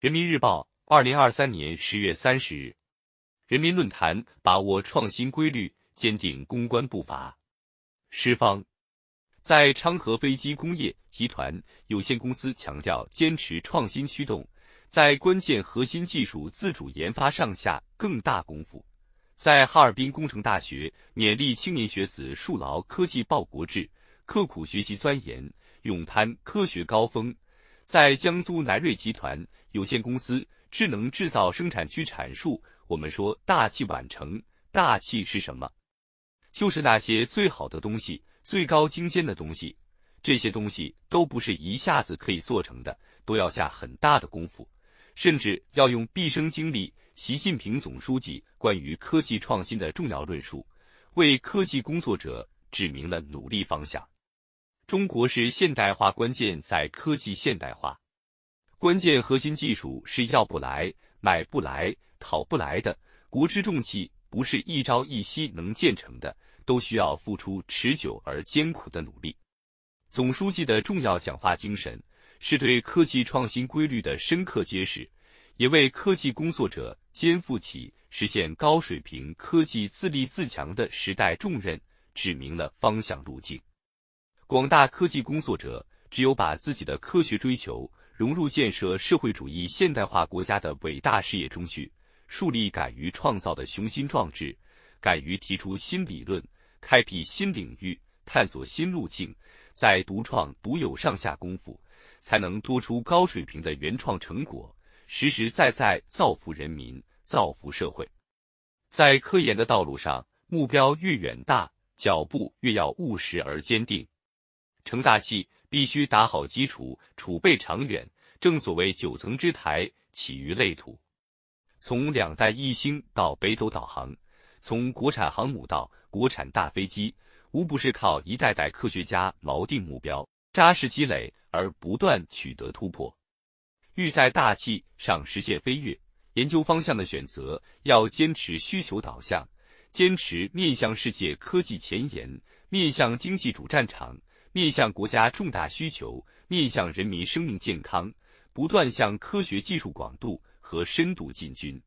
人民日报，二零二三年十月三十日。人民论坛：把握创新规律，坚定攻关步伐。施方在昌河飞机工业集团有限公司强调，坚持创新驱动，在关键核心技术自主研发上下更大功夫。在哈尔滨工程大学勉励青年学子树牢科技报国志，刻苦学习钻研，勇攀科学高峰。在江苏南瑞集团有限公司智能制造生产区阐述，我们说大器晚成，大器是什么？就是那些最好的东西、最高精尖的东西，这些东西都不是一下子可以做成的，都要下很大的功夫，甚至要用毕生精力。习近平总书记关于科技创新的重要论述，为科技工作者指明了努力方向。中国式现代化关键在科技现代化，关键核心技术是要不来、买不来、讨不来的。国之重器不是一朝一夕能建成的，都需要付出持久而艰苦的努力。总书记的重要讲话精神是对科技创新规律的深刻揭示，也为科技工作者肩负起实现高水平科技自立自强的时代重任指明了方向路径。广大科技工作者只有把自己的科学追求融入建设社会主义现代化国家的伟大事业中去，树立敢于创造的雄心壮志，敢于提出新理论、开辟新领域、探索新路径，在独创独有上下功夫，才能多出高水平的原创成果，实实在在造福人民、造福社会。在科研的道路上，目标越远大，脚步越要务实而坚定。成大器必须打好基础，储备长远。正所谓九层之台起于累土。从两弹一星到北斗导航，从国产航母到国产大飞机，无不是靠一代代科学家锚定目标、扎实积累而不断取得突破。欲在大气上实现飞跃，研究方向的选择要坚持需求导向，坚持面向世界科技前沿，面向经济主战场。面向国家重大需求，面向人民生命健康，不断向科学技术广度和深度进军。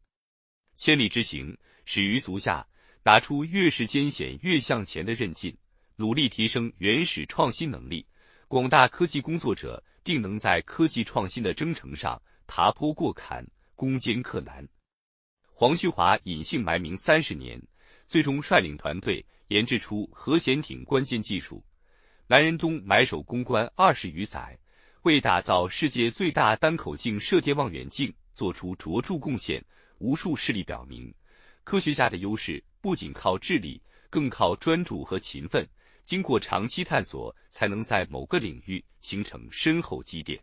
千里之行，始于足下。拿出越是艰险越向前的韧劲，努力提升原始创新能力，广大科技工作者定能在科技创新的征程上爬坡过坎，攻坚克难。黄旭华隐姓埋名三十年，最终率领团队研制出核潜艇关键技术。南仁东埋首攻关二十余载，为打造世界最大单口径射电望远镜做出卓著贡献。无数事例表明，科学家的优势不仅靠智力，更靠专注和勤奋。经过长期探索，才能在某个领域形成深厚积淀。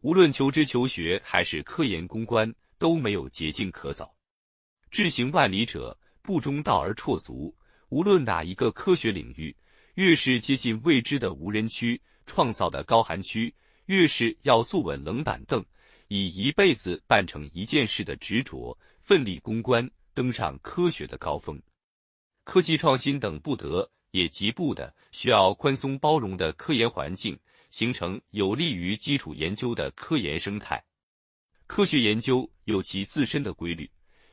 无论求知求学还是科研攻关，都没有捷径可走。志行万里者，不中道而辍足。无论哪一个科学领域。越是接近未知的无人区、创造的高寒区，越是要坐稳冷板凳，以一辈子办成一件事的执着，奋力攻关，登上科学的高峰。科技创新等不得，也急不得，需要宽松包容的科研环境，形成有利于基础研究的科研生态。科学研究有其自身的规律，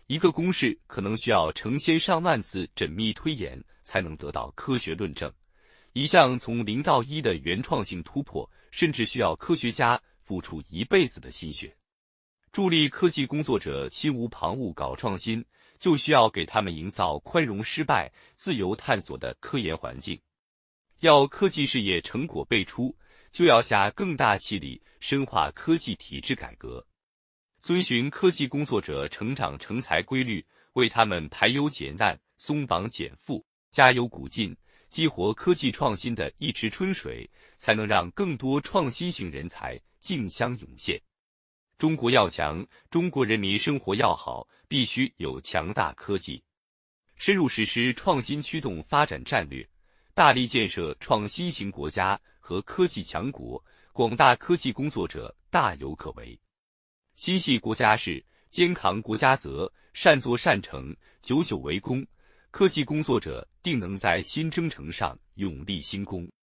一个公式可能需要成千上万次缜密推演，才能得到科学论证。一项从零到一的原创性突破，甚至需要科学家付出一辈子的心血。助力科技工作者心无旁骛搞创新，就需要给他们营造宽容失败、自由探索的科研环境。要科技事业成果辈出，就要下更大气力深化科技体制改革，遵循科技工作者成长成才规律，为他们排忧解难、松绑减负、加油鼓劲。激活科技创新的一池春水，才能让更多创新型人才竞相涌现。中国要强，中国人民生活要好，必须有强大科技。深入实施创新驱动发展战略，大力建设创新型国家和科技强国，广大科技工作者大有可为。心系国家事，肩扛国家责，善作善成，久久为功。科技工作者定能在新征程上勇立新功。